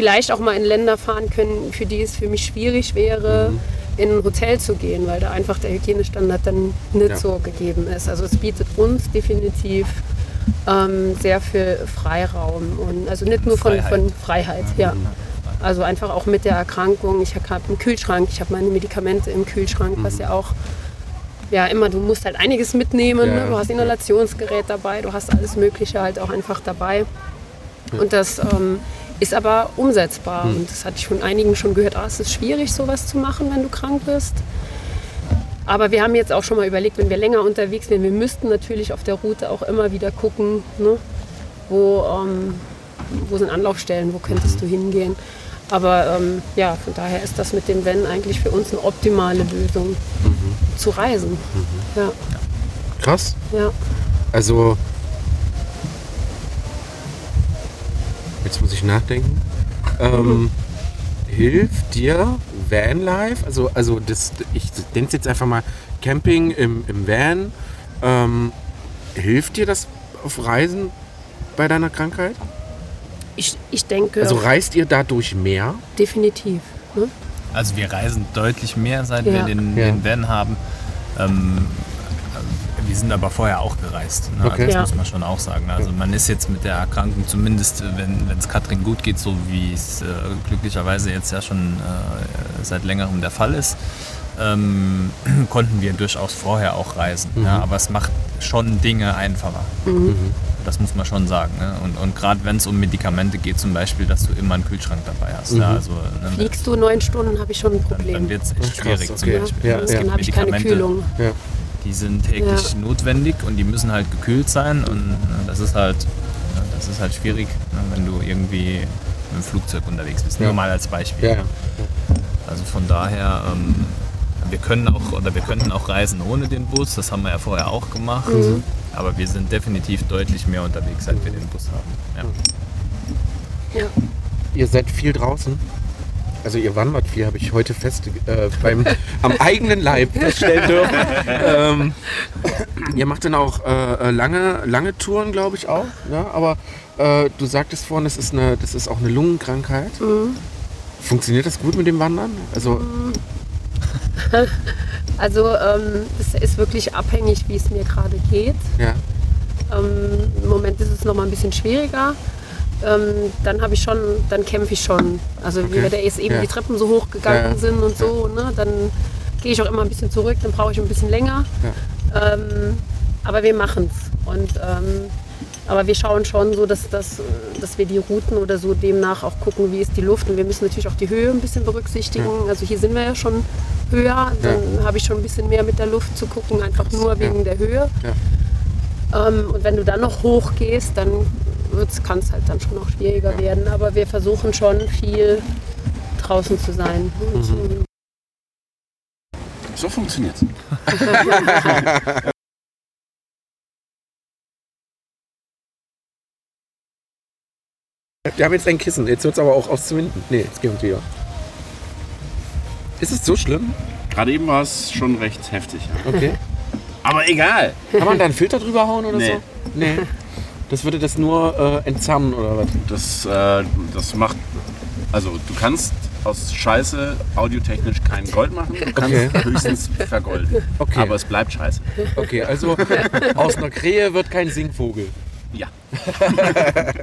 vielleicht auch mal in Länder fahren können, für die es für mich schwierig wäre, in ein Hotel zu gehen, weil da einfach der Hygienestandard dann nicht Ja. so gegeben ist. Also es bietet uns definitiv ähm, sehr viel Freiraum und also nicht nur von Freiheit. von Freiheit, ja. Also einfach auch mit der Erkrankung. Ich habe einen Kühlschrank, ich habe meine Medikamente im Kühlschrank, was ja auch ja immer, du musst halt einiges mitnehmen. Ja. Ne? Du hast Inhalationsgerät dabei, du hast alles Mögliche halt auch einfach dabei. Und das ähm, ist aber umsetzbar. Und das hatte ich von einigen schon gehört, ah, es ist schwierig, sowas zu machen, wenn du krank bist. Aber wir haben jetzt auch schon mal überlegt, wenn wir länger unterwegs wären, wir müssten natürlich auf der Route auch immer wieder gucken, ne? wo, ähm, wo sind Anlaufstellen, wo könntest du hingehen. Aber ähm, ja, von daher ist das mit dem Wenn eigentlich für uns eine optimale Lösung, zu reisen. Ja, Krass. ja. Also. Jetzt muss ich nachdenken. Ähm, hilft dir Vanlife, also, also das, ich nenne es jetzt einfach mal Camping im, im Van, ähm, hilft dir das auf Reisen bei deiner Krankheit? Ich, ich denke Also reist ihr dadurch mehr? definitiv. Ne? Also wir reisen deutlich mehr, seit Ja. wir den, Ja. den Van haben. Ähm, wir sind aber vorher auch gereist. Ne? Okay. Also das Ja. muss man schon auch sagen. Also man ist jetzt mit der Erkrankung, zumindest wenn es Katrin gut geht, so wie es äh, glücklicherweise jetzt ja schon äh, seit längerem der Fall ist, ähm, konnten wir durchaus vorher auch reisen. Ja? Aber es macht schon Dinge einfacher. Das muss man schon sagen. Ne? Und, und gerade wenn es um Medikamente geht, zum Beispiel, dass du immer einen Kühlschrank dabei hast. Ja? Also, ne, Fliegst du neun Stunden, habe ich schon ein dann, Problem. dann wird es echt schwierig okay. zum Beispiel. Ja, Es ja. gibt Dann habe ich keine Kühlung. Ja. Die sind täglich Ja. notwendig und die müssen halt gekühlt sein und äh, das ist halt, ja, das ist halt schwierig, ne, wenn du irgendwie mit dem Flugzeug unterwegs bist. Ja. Nur mal als Beispiel. Ja. Also von daher, ähm, wir können auch oder wir könnten auch reisen ohne den Bus, das haben wir ja vorher auch gemacht. Mhm. Aber wir sind definitiv deutlich mehr unterwegs, seit wir den Bus haben. Ihr seid viel draußen. Also ihr wandert viel, habe ich heute fest äh, beim, am eigenen Leib feststellen dürfen. ähm, ihr macht dann auch äh, äh, lange, lange Touren, glaube ich auch. Ja? Aber äh, du sagtest vorhin, das ist, eine, das ist auch eine Lungenkrankheit. Funktioniert das gut mit dem Wandern? Also Also ähm, es ist wirklich abhängig, wie es mir gerade geht. ja, Ähm, Im Moment ist es noch mal ein bisschen schwieriger. Ähm, dann habe ich schon, dann kämpfe ich schon. Also wie Okay. wir da jetzt eben Ja. die Treppen so hoch gegangen Ja, ja. sind und so, ne, dann gehe ich auch immer ein bisschen zurück, dann brauche ich ein bisschen länger. Ähm, aber wir machen es. Und ähm, aber wir schauen schon so, dass, dass, dass wir die Routen oder so demnach auch gucken, wie ist die Luft. Und wir müssen natürlich auch die Höhe ein bisschen berücksichtigen. Also hier sind wir ja schon höher, dann habe ich schon ein bisschen mehr mit der Luft zu gucken, einfach nur wegen der Höhe. Ähm, und wenn du dann noch hoch gehst, dann kann es halt dann schon noch schwieriger werden. Aber wir versuchen schon viel draußen zu sein. Mhm. So funktioniert es. Wir haben jetzt ein Kissen, jetzt wird es aber auch auszuwinden. Nee, jetzt geht uns wieder. Ist es so schlimm? Gerade eben war es schon recht heftig. Ja. Okay. aber egal. Kann man da einen Filter drüber hauen oder nee. so? Nee. Das würde das nur äh, entzerren oder was? Das, äh, das macht. Also, du kannst aus Scheiße audiotechnisch kein Gold machen. Du kannst Okay. höchstens vergolden. Okay. Aber es bleibt scheiße. Okay, also aus einer Krähe wird kein Singvogel. Ja.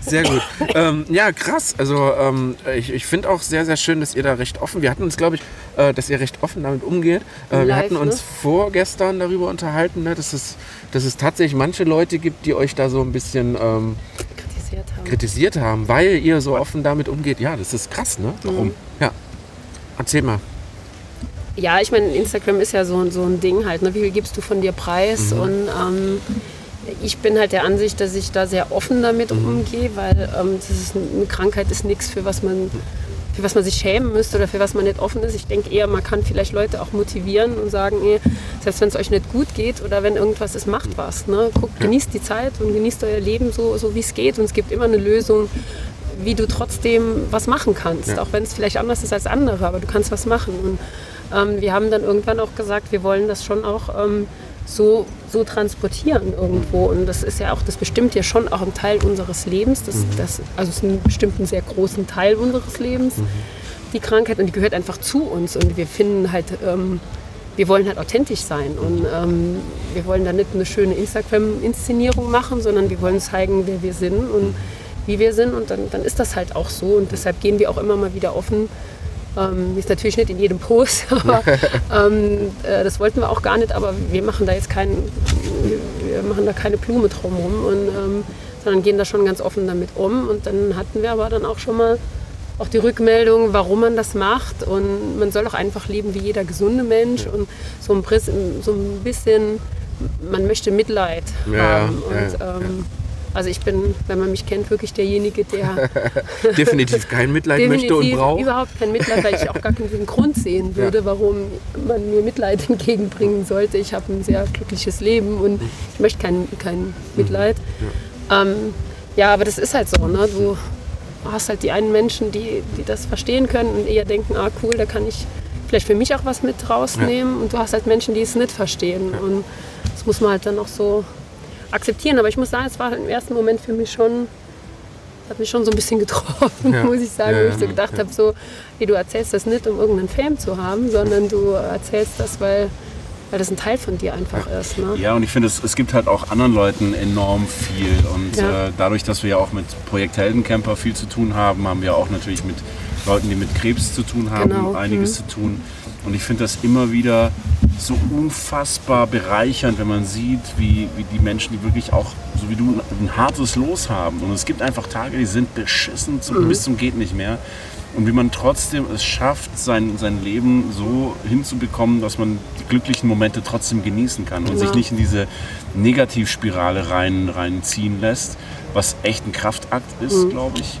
Sehr gut. ähm, ja, krass. Also ähm, ich, ich finde auch sehr, sehr schön, dass ihr da recht offen, wir hatten uns, glaube ich, äh, dass ihr recht offen damit umgeht. Äh, wir Live, hatten uns ne? vorgestern darüber unterhalten, ne, dass, es, dass es tatsächlich manche Leute gibt, die euch da so ein bisschen ähm, kritisiert haben. kritisiert haben, weil ihr so offen damit umgeht. Ja, das ist krass, ne? Warum? Ja. Erzähl mal. Ja, ich meine, Instagram ist ja so, so ein Ding halt. Ne? Wie viel gibst du von dir preis? Mhm. Und ähm, ich bin halt der Ansicht, dass ich da sehr offen damit Mhm. umgehe, weil ähm, das ist eine Krankheit ist nichts, für was man für was man sich schämen müsste oder für was man nicht offen ist. Ich denke eher, man kann vielleicht Leute auch motivieren und sagen, ey, selbst wenn es euch nicht gut geht oder wenn irgendwas ist, macht was. Ne? Guckt, genießt die Zeit und genießt euer Leben so, so wie es geht. Und es gibt immer eine Lösung, wie du trotzdem was machen kannst. Ja. Auch wenn es vielleicht anders ist als andere, aber du kannst was machen. Und ähm, wir haben dann irgendwann auch gesagt, wir wollen das schon auch ähm, so, so transportieren irgendwo. Und das ist ja auch, das bestimmt ja schon auch einen Teil unseres Lebens. Das, das, also es ist einen bestimmten sehr großen Teil unseres Lebens, die Krankheit. Und die gehört einfach zu uns. Und wir finden halt, ähm, wir wollen halt authentisch sein. Und ähm, wir wollen da nicht eine schöne Instagram-Inszenierung machen, sondern wir wollen zeigen, wer wir sind und wie wir sind. Und dann, dann ist das halt auch so. Und deshalb gehen wir auch immer mal wieder offen ähm, ist natürlich nicht in jedem Post, aber ähm, äh, das wollten wir auch gar nicht, aber wir machen da jetzt keinen, wir machen da keine Blume drumherum, und, ähm, sondern gehen da schon ganz offen damit um. Und dann hatten wir aber dann auch schon mal auch die Rückmeldung, warum man das macht. Und man soll auch einfach leben wie jeder gesunde Mensch und so ein, so ein bisschen, man möchte Mitleid Ja, haben. ja, Und, ja, ähm, Also ich bin, wenn man mich kennt, wirklich derjenige, der Definitiv kein Mitleid möchte und definitiv braucht. überhaupt kein Mitleid, weil ich auch gar keinen Grund sehen würde, warum man mir Mitleid entgegenbringen sollte. Ich habe ein sehr glückliches Leben und ich möchte kein, kein Mitleid. Ja. Ähm, ja, aber das ist halt so. Ne? Du hast halt die einen Menschen, die, die das verstehen können und eher denken, ah cool, da kann ich vielleicht für mich auch was mit rausnehmen. Und du hast halt Menschen, die es nicht verstehen. Und das muss man halt dann auch so akzeptieren. Aber ich muss sagen, es war im ersten Moment für mich schon hat mich schon so ein bisschen getroffen, Ja. muss ich sagen, Ja, wo ich so gedacht habe, so, hey, du erzählst das nicht, um irgendeinen Fame zu haben, sondern du erzählst das, weil, weil das ein Teil von dir einfach ist. Ne? Ja, und ich finde, es, es gibt halt auch anderen Leuten enorm viel. Und Ja. äh, dadurch, dass wir ja auch mit Projekt Heldencamper viel zu tun haben, haben wir auch natürlich mit Leuten, die mit Krebs zu tun haben, Genau, einiges zu tun. Und ich finde das immer wieder so unfassbar bereichernd, wenn man sieht, wie, wie die Menschen, die wirklich auch, so wie du, ein hartes Los haben. Und es gibt einfach Tage, die sind beschissen zum, bis zum geht nicht mehr. Und wie man trotzdem es schafft, sein, sein Leben so hinzubekommen, dass man die glücklichen Momente trotzdem genießen kann und Genau. sich nicht in diese Negativspirale rein, reinziehen lässt, was echt ein Kraftakt ist, glaube ich.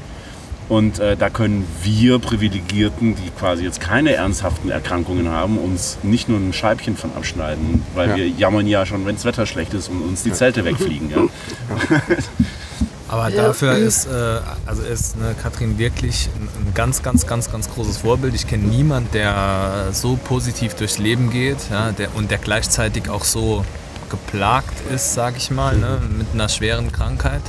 Und äh, da können wir Privilegierten, die quasi jetzt keine ernsthaften Erkrankungen haben, uns nicht nur ein Scheibchen von abschneiden, weil Ja. wir jammern ja schon, wenn das Wetter schlecht ist und uns die Zelte wegfliegen. Ja? Aber Ja. dafür ist, äh, also ist ne, Katrin wirklich ein, ein ganz, ganz, ganz, ganz großes Vorbild. Ich kenne niemanden, der so positiv durchs Leben geht ja, der, und der gleichzeitig auch so geplagt ist, sage ich mal, ne, mit einer schweren Krankheit.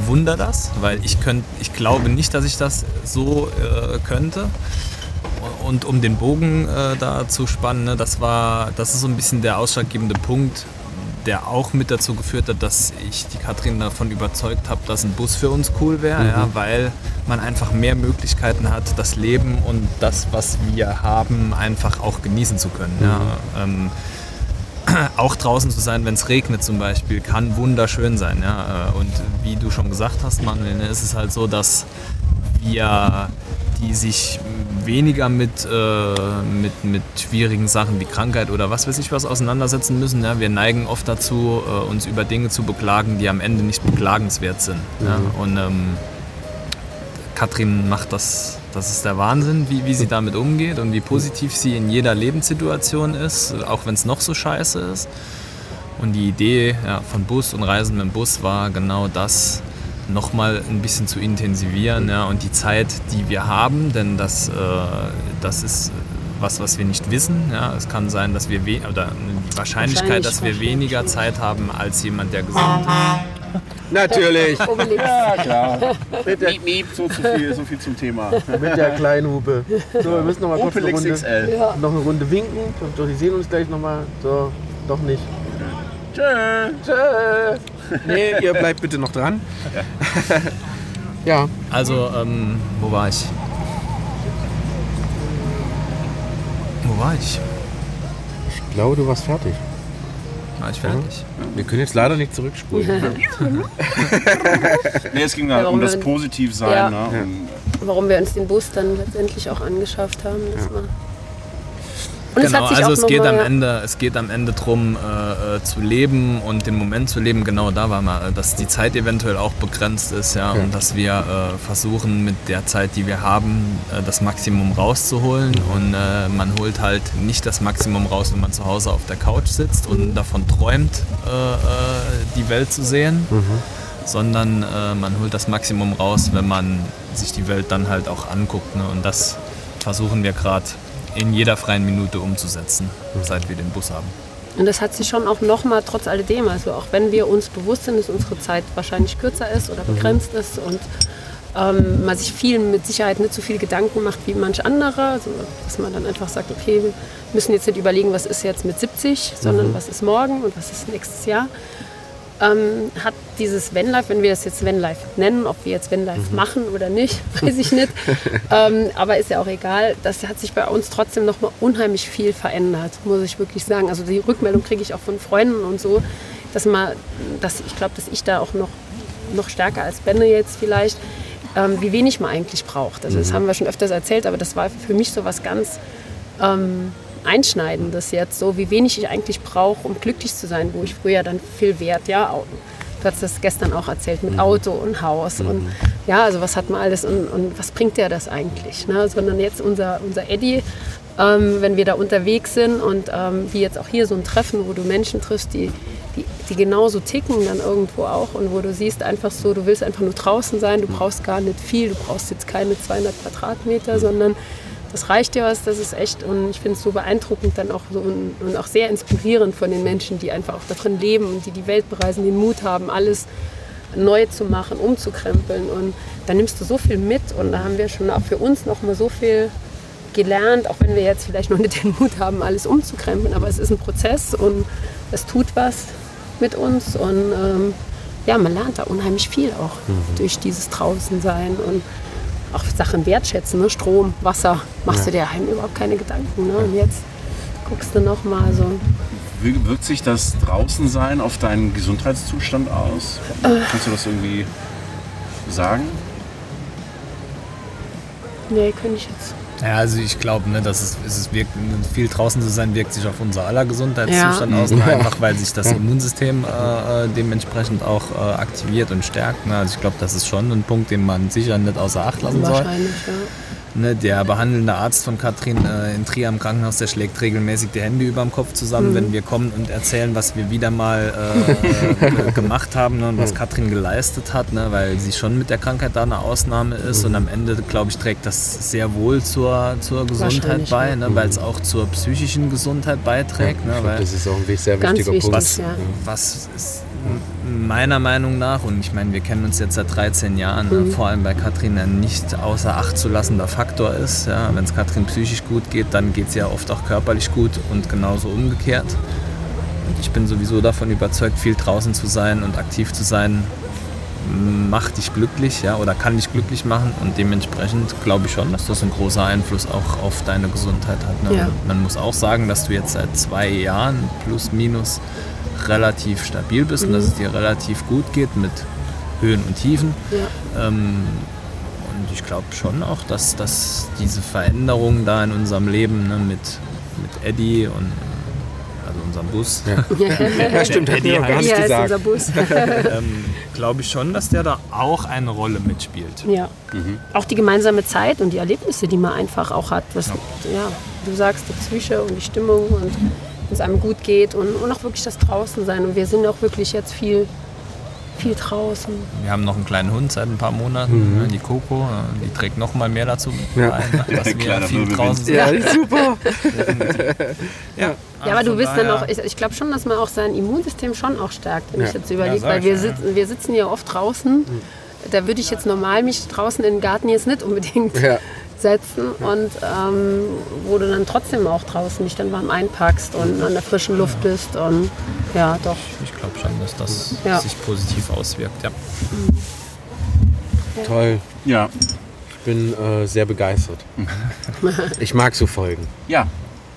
Ich bewundere das, weil ich, könnt, ich glaube nicht, dass ich das so äh, könnte. Und um den Bogen äh, da zu spannen, ne, das war, das ist so ein bisschen der ausschlaggebende Punkt, der auch mit dazu geführt hat, dass ich die Katrin davon überzeugt habe, dass ein Bus für uns cool wäre, ja, weil man einfach mehr Möglichkeiten hat, das Leben und das, was wir haben, einfach auch genießen zu können. Ja. Ähm, auch draußen zu sein, wenn es regnet zum Beispiel, kann wunderschön sein. Ja? Äh, Und wie du schon gesagt hast, Manuel, ne, ist es halt so, dass wir, die sich weniger mit, äh, mit, mit schwierigen Sachen wie Krankheit oder was weiß ich was auseinandersetzen müssen. Ja? Wir neigen oft dazu, äh, uns über Dinge zu beklagen, die am Ende nicht beklagenswert sind. Ja? Und ähm, Katrin macht das, das ist der Wahnsinn, wie, wie sie damit umgeht und wie positiv sie in jeder Lebenssituation ist, auch wenn es noch so scheiße ist. Und die Idee ja, von Bus und Reisen mit dem Bus war genau das, nochmal ein bisschen zu intensivieren ja, und die Zeit, die wir haben, denn das, äh, das ist was, was wir nicht wissen. Ja. Es kann sein, dass wir we oder die Wahrscheinlichkeit, dass wir weniger Zeit haben als jemand, der gesund ist. Natürlich. Obelix. Ja, klar. Mit der, Miep, miep, so, zu viel, so viel zum Thema. mit der kleinen Hupe. So, wir müssen noch mal kurz eine Runde. Ja. noch eine Runde winken. Und doch, die sehen uns gleich noch mal. So, doch nicht. Tschö. Tschö. Nee, ihr bleibt bitte noch dran. Ja, Also, ähm, wo war ich? Wo war ich? ich glaube, du warst fertig. War ich fertig? Wir können jetzt leider nicht zurückspulen. Nee, es ging halt warum um das Positivsein. Ja. Ne? Und Warum wir uns den Bus dann letztendlich auch angeschafft haben. Das war und Genau, also es noch geht, mal- am Ende, es geht am Ende darum, äh, äh, zu leben und den Moment zu leben. Genau da war mal, dass die Zeit eventuell auch begrenzt ist ja, und dass wir äh, versuchen, mit der Zeit, die wir haben, äh, das Maximum rauszuholen. Und äh, man holt halt nicht das Maximum raus, wenn man zu Hause auf der Couch sitzt und davon träumt, äh, äh, die Welt zu sehen. Sondern äh, man holt das Maximum raus, wenn man sich die Welt dann halt auch anguckt. Ne? Und das versuchen wir gerade in jeder freien Minute umzusetzen, seit wir den Bus haben. Und das hat sich schon auch nochmal trotz alledem, also auch wenn wir uns bewusst sind, dass unsere Zeit wahrscheinlich kürzer ist oder begrenzt ist und ähm, man sich viel mit Sicherheit nicht so viel Gedanken macht wie manch andere, also dass man dann einfach sagt, okay, wir müssen jetzt nicht überlegen, was ist jetzt mit 70, sondern was ist morgen und was ist nächstes Jahr. Ähm, hat dieses Vanlife, wenn wir das jetzt Vanlife nennen, ob wir jetzt Vanlife machen oder nicht, weiß ich nicht. ähm, aber ist ja auch egal. Das hat sich bei uns trotzdem noch mal unheimlich viel verändert, muss ich wirklich sagen. Also die Rückmeldung kriege ich auch von Freunden und so, dass man, dass ich glaube, dass ich da auch noch, noch stärker als Benne jetzt vielleicht, ähm, wie wenig man eigentlich braucht. Also das haben wir schon öfters erzählt, aber das war für mich so was ganz ähm, Einschneidendes jetzt, so wie wenig ich eigentlich brauche, um glücklich zu sein, wo ich früher dann viel Wert, ja, du hast das gestern auch erzählt, mit Auto und Haus und ja, also was hat man alles und, und was bringt der das eigentlich, ne? sondern jetzt unser, unser Eddie, ähm, wenn wir da unterwegs sind und ähm, wie jetzt auch hier so ein Treffen, wo du Menschen triffst, die, die, die genauso ticken dann irgendwo auch und wo du siehst einfach so, du willst einfach nur draußen sein, du brauchst gar nicht viel, du brauchst jetzt keine 200 Quadratmeter, sondern das reicht dir was, das ist echt und ich finde es so beeindruckend dann auch so und, und auch sehr inspirierend von den Menschen, die einfach auch darin leben und die die Welt bereisen, den Mut haben, alles neu zu machen, umzukrempeln und da nimmst du so viel mit und da haben wir schon auch für uns noch mal so viel gelernt, auch wenn wir jetzt vielleicht noch nicht den Mut haben, alles umzukrempeln, aber es ist ein Prozess und es tut was mit uns und ähm, ja, man lernt da unheimlich viel auch durch dieses Draußensein und auch Sachen wertschätzen, ne? Strom, Wasser, machst du dir heim überhaupt keine Gedanken. Ne? Und jetzt guckst du noch mal so. Wie wirkt sich das Draußensein auf deinen Gesundheitszustand aus? Kannst du das irgendwie sagen? Nee, könnte ich jetzt. Ja, also ich glaube, ne, dass es, es ist wirkt, viel draußen zu sein, wirkt sich auf unser aller Gesundheitszustand aus, ne, einfach weil sich das Immunsystem äh, äh, dementsprechend auch äh, aktiviert und stärkt. Ne? Also ich glaube, das ist schon ein Punkt, den man sicher nicht außer Acht lassen soll. Wahrscheinlich, ja. Ne, der behandelnde Arzt von Katrin äh, in Trier am Krankenhaus, der schlägt regelmäßig die Hände über dem Kopf zusammen, wenn wir kommen und erzählen, was wir wieder mal äh, äh, gemacht haben ne, und was Katrin geleistet hat, ne, weil sie schon mit der Krankheit da eine Ausnahme ist und am Ende, glaube ich, trägt das sehr wohl zur, zur Gesundheit bei, ja. ne, weil es auch zur psychischen Gesundheit beiträgt. Ne, weil Das ist auch ein sehr wichtiger wichtig. Punkt. was, ja. was ist meiner Meinung nach, und ich meine, wir kennen uns jetzt seit 13 Jahren, ne, vor allem bei Katrin ein nicht außer Acht zu lassender Faktor ist. Ja, Wenn es Katrin psychisch gut geht, dann geht es ja oft auch körperlich gut und genauso umgekehrt. Und ich bin sowieso davon überzeugt, viel draußen zu sein und aktiv zu sein, macht dich glücklich ja, oder kann dich glücklich machen und dementsprechend glaube ich schon, dass das einen großen Einfluss auch auf deine Gesundheit hat. Ne? Ja. Man muss auch sagen, dass du jetzt seit zwei Jahren plus minus relativ stabil bist und dass es dir relativ gut geht mit Höhen und Tiefen. Ja. Ähm, und ich glaube schon auch, dass, dass diese Veränderung da in unserem Leben ne, mit, mit Eddie und also unserem Bus, Ja, stimmt, hat mir noch gar nicht gesagt. Bus. ähm, glaube ich schon, dass der da auch eine Rolle mitspielt. ja. Auch die gemeinsame Zeit und die Erlebnisse, die man einfach auch hat. Was, ja. du sagst, die Psyche und die Stimmung und es einem gut geht und, und auch wirklich das Draußensein. Und wir sind auch wirklich jetzt viel, viel draußen. Wir haben noch einen kleinen Hund seit ein paar Monaten, die Coco. Die trägt noch mal mehr dazu Ja. bei, dass wir Kleiner viel draußen sind. Ja, super. Ja, Ja, aber du bist dann auch, ich, ich glaube schon, dass man auch sein Immunsystem schon auch stärkt, wenn Ja. ich jetzt überlege, sag weil wir, ja, sitzen, wir sitzen ja oft draußen. Da würde ich jetzt normal mich draußen in den Garten jetzt nicht unbedingt Ja. Setzen und ähm, wo du dann trotzdem auch draußen dich dann warm einpackst und an der frischen Luft bist und ja, doch. Ich glaube schon, dass das Ja. sich positiv auswirkt. Ja. Toll. Ja, Ich bin äh, sehr begeistert. Ich mag so Folgen. ja.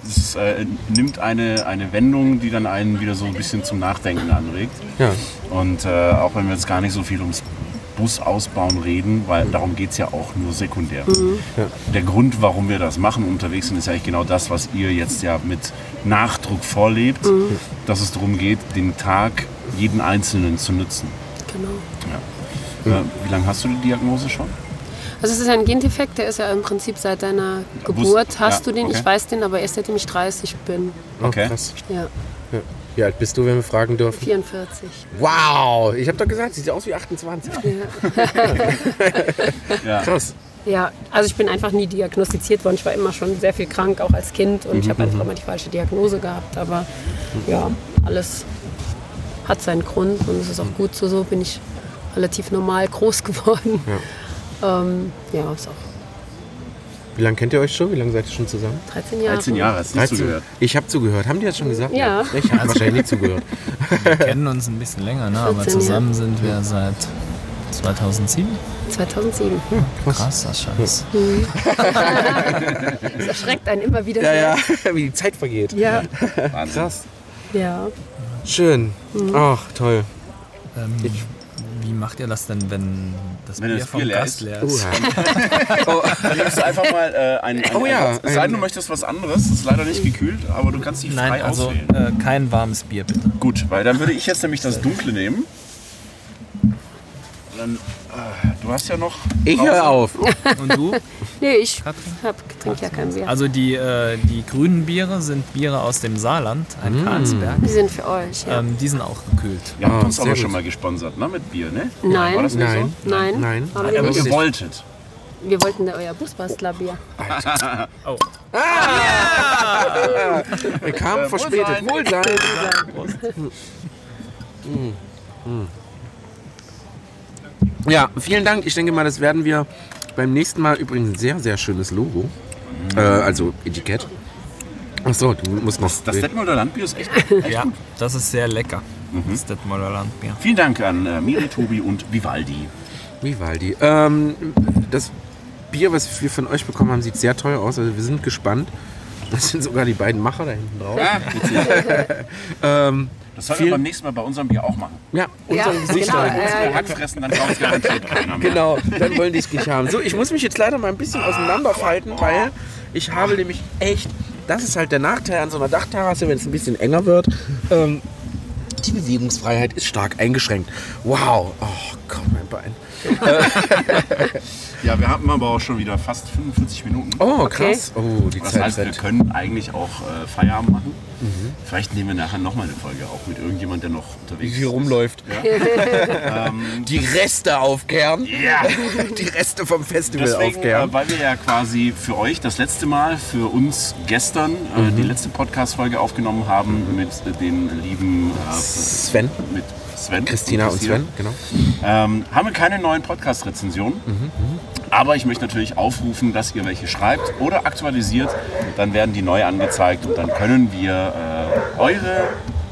Es äh, nimmt eine, eine Wendung, die dann einen wieder so ein bisschen zum Nachdenken anregt. Ja. Und äh, auch wenn wir jetzt gar nicht so viel ums Busausbauen reden, weil darum geht es ja auch nur sekundär. Ja. Der Grund, warum wir das machen, unterwegs sind, ist eigentlich genau das, was ihr jetzt ja mit Nachdruck vorlebt, dass es darum geht, den Tag jeden Einzelnen zu nutzen. Genau. Äh, wie lange hast du die Diagnose schon? Also es ist ein Gendefekt, der ist ja im Prinzip seit deiner Geburt hast ja, du den. okay. Ich weiß den, aber erst seitdem ich 30 bin. Oh, Okay. Ja, Ja. Wie alt bist du, wenn wir fragen dürfen? 44. Wow! Ich habe doch gesagt, sie sieht aus wie 28. Ja. Krass. Ja, also ich bin einfach nie diagnostiziert worden. Ich war immer schon sehr viel krank, auch als Kind. Und ich habe einfach immer die falsche Diagnose gehabt. Aber ja, alles hat seinen Grund und es ist auch gut so. So bin ich relativ normal groß geworden. Ja, ähm, ja ist auch Wie lange kennt ihr euch schon? Wie lange seid ihr schon zusammen? 13 Jahre. 13 Jahre, hast du nicht 13. zugehört. Ich habe zugehört. Haben die das schon gesagt? Ja. Ich habe wahrscheinlich nicht zugehört. Wir kennen uns ein bisschen länger, ne? aber 14 zusammen sind wir seit 2007. 2007. Krass, das Scheiß. Das erschreckt einen immer wieder. Ja, sehr. ja. Wie die Zeit vergeht. Ja, Wahnsinn. Krass. ja. Schön. Ach, toll. Ähm, wie macht ihr das denn, wenn das Wenn Bier das vom Bier leer Gast leer ist? Uha. Dann nimmst du einfach mal äh, ein, ein, Oh ja, ein, es sei denn, du ein- möchtest was anderes. Das ist leider nicht gekühlt, aber du kannst dich frei Nein, also auswählen. äh, kein warmes Bier bitte. Gut, weil dann würde ich jetzt nämlich das Dunkle nehmen. Dann, äh, du hast ja noch. Ich höre auf. Und du? Nee, ich trinke ja kein Bier. Also die, äh, die grünen Biere sind Biere aus dem Saarland, ein Karlsberg. Die sind für euch, ja. Ähm, die sind auch gekühlt. Ihr habt Ah, uns aber schon mal gesponsert, ne? Mit Bier, ne? Nein. War das nicht Nein. Nein, Nein. so? wir Aber ihr wolltet. Wir wollten euer Busbastler-Bier. Oh. Wir kamen Äh, verspätet. Wohlsein. Wohlsein. Mm. Mm. Ja, vielen Dank. Ich denke mal, das werden wir beim nächsten Mal übrigens ein sehr, sehr schönes Logo. Äh, also Etikett. Achso, du musst noch. Das Detmolder Landbier ist echt. Ja, das ist sehr lecker. Das Detmolder Landbier. Vielen Dank an äh, Miri, Tobi und Vivaldi. Vivaldi. Ähm, das Bier, was wir von euch bekommen haben, sieht sehr toll aus. Also wir sind gespannt. Das sind sogar die beiden Macher da hinten drauf. Ja. Ähm, Das sollten wir beim nächsten Mal bei unserem Bier auch machen. ja, unsere Ja, Gesichter. genau, Unsere ja. Hackfressen, dann kauft es garantiert keiner mehr. Genau, dann wollen die es nicht haben. So, ich muss mich jetzt leider mal ein bisschen auseinanderfalten, weil ich habe nämlich echt, das ist halt der Nachteil an so einer Dachterrasse, wenn es ein bisschen enger wird. Ähm, die Bewegungsfreiheit ist stark eingeschränkt. Wow, oh Gott, mein Bein. Ja, wir haben aber auch schon wieder fast 45 Minuten. Oh, krass. Oh, die Das Zeit heißt, wir können eigentlich auch äh, Feierabend machen. Vielleicht nehmen wir nachher nochmal eine Folge auf mit irgendjemand, der noch unterwegs Hier ist. rumläuft. Ja. Die Reste aufkehren. Ja. Die Reste vom Festival Deswegen, aufkehren. äh, weil wir ja quasi für euch das letzte Mal, für uns gestern, äh, Mhm. die letzte Podcast-Folge aufgenommen haben mit äh, den lieben äh, Sven, mit Sven. Christina und Sven, genau. Ähm, haben wir keine neuen Podcast-Rezensionen. Aber ich möchte natürlich aufrufen, dass ihr welche schreibt oder aktualisiert. Dann werden die neu angezeigt und dann können wir äh, eure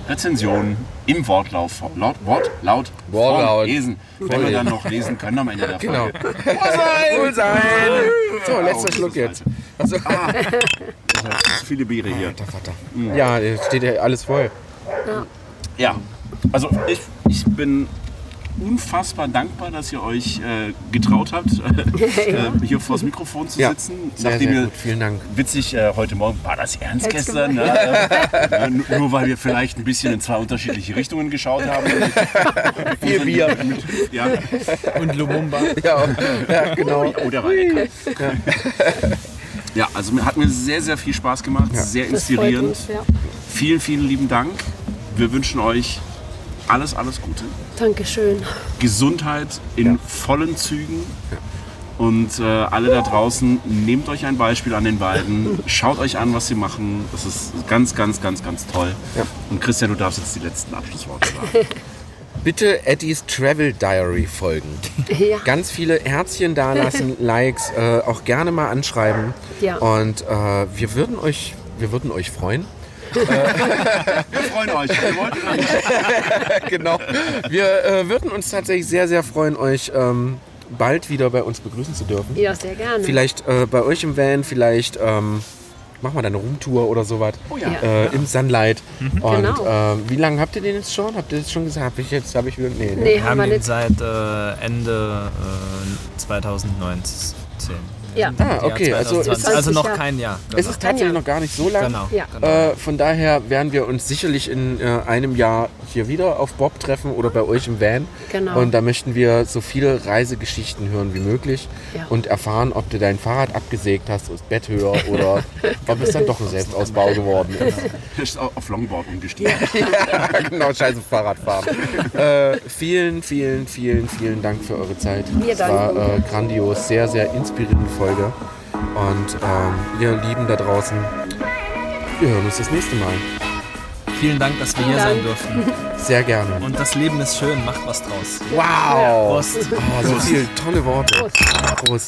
Rezensionen im Wortlauf, laut, Wort, laut, Wortlaut. lesen. Wenn wir dann noch lesen können am Ende der Genau. Folge. Wohl sein. So, Oh, letzter das Schluck jetzt. Also, Zu viele Biere hier. Alter Vater. Ja, da steht ja alles voll. Ja, also ich, ich bin unfassbar dankbar, dass ihr euch äh, getraut habt, äh, hier vor das Mikrofon zu Ja, sitzen. sehr, nachdem sehr ihr gut. Vielen Dank. witzig äh, heute Morgen war das ernst Ernst gestern, ne? äh, nur, weil wir vielleicht ein bisschen in zwei unterschiedliche Richtungen geschaut haben. Viel Bier. Ja, Und Lumumba. Ja, ja genau. oh, der war lecker. Ja, also hat mir sehr, sehr viel Spaß gemacht, sehr inspirierend. uns, ja. Vielen, vielen lieben Dank. Wir wünschen euch alles, alles Gute. Dankeschön. Gesundheit in vollen Zügen. Und äh, alle da draußen, nehmt euch ein Beispiel an den beiden, schaut euch an, was sie machen. Das ist ganz, ganz, ganz, ganz toll. Ja. Und Christian, du darfst jetzt die letzten Abschlussworte sagen. Bitte Eddies Travel Diary folgen. Ja. Ganz viele Herzchen dalassen, Likes, äh, auch gerne mal anschreiben. Ja. Und äh, wir würden euch, wir würden euch freuen. Wir freuen euch. Wir wollt oder nicht? genau. Wir äh, würden uns tatsächlich sehr, sehr freuen, euch ähm, bald wieder bei uns begrüßen zu dürfen. Ja, sehr gerne. Vielleicht äh, bei euch im Van, vielleicht ähm, machen wir da eine Roomtour oder sowas. Oh ja. Ja. Äh, Im Sunlight. Und Genau. äh, wie lange habt ihr den jetzt schon? Habt ihr das schon gesagt? Hab ich jetzt, habe ich wieder. Nee, ne? Nee, Wir haben haben nicht. seit äh, Ende äh, 2019. Ja. Ah, Jahr okay, also 2020. ist- also noch 20 kein Jahr. Es ist tatsächlich noch gar nicht so lang. genau. Ja. genau. Äh, von daher werden wir uns sicherlich in äh, einem Jahr hier wieder auf Bob treffen oder bei euch im Van. Genau. Und da möchten wir so viele Reisegeschichten hören wie möglich Ja. und erfahren, ob du dein Fahrrad abgesägt hast, aus Betthöher oder ob es dann doch ein Selbstausbau geworden ist. Ist au- auf Longboard umgestiegen. ja, genau, scheiße Fahrradfahren. äh, vielen, vielen, vielen, vielen Dank für eure Zeit. Wir es war äh, grandios, sehr, sehr inspirierende Folge. Und ähm, ihr Lieben da draußen, wir hören uns das nächste Mal. Vielen Dank, dass wir hier sein Dank. durften. Sehr gerne. Und das Leben ist schön, macht was draus. Wow! Prost. Oh, so viele tolle Worte. Prost.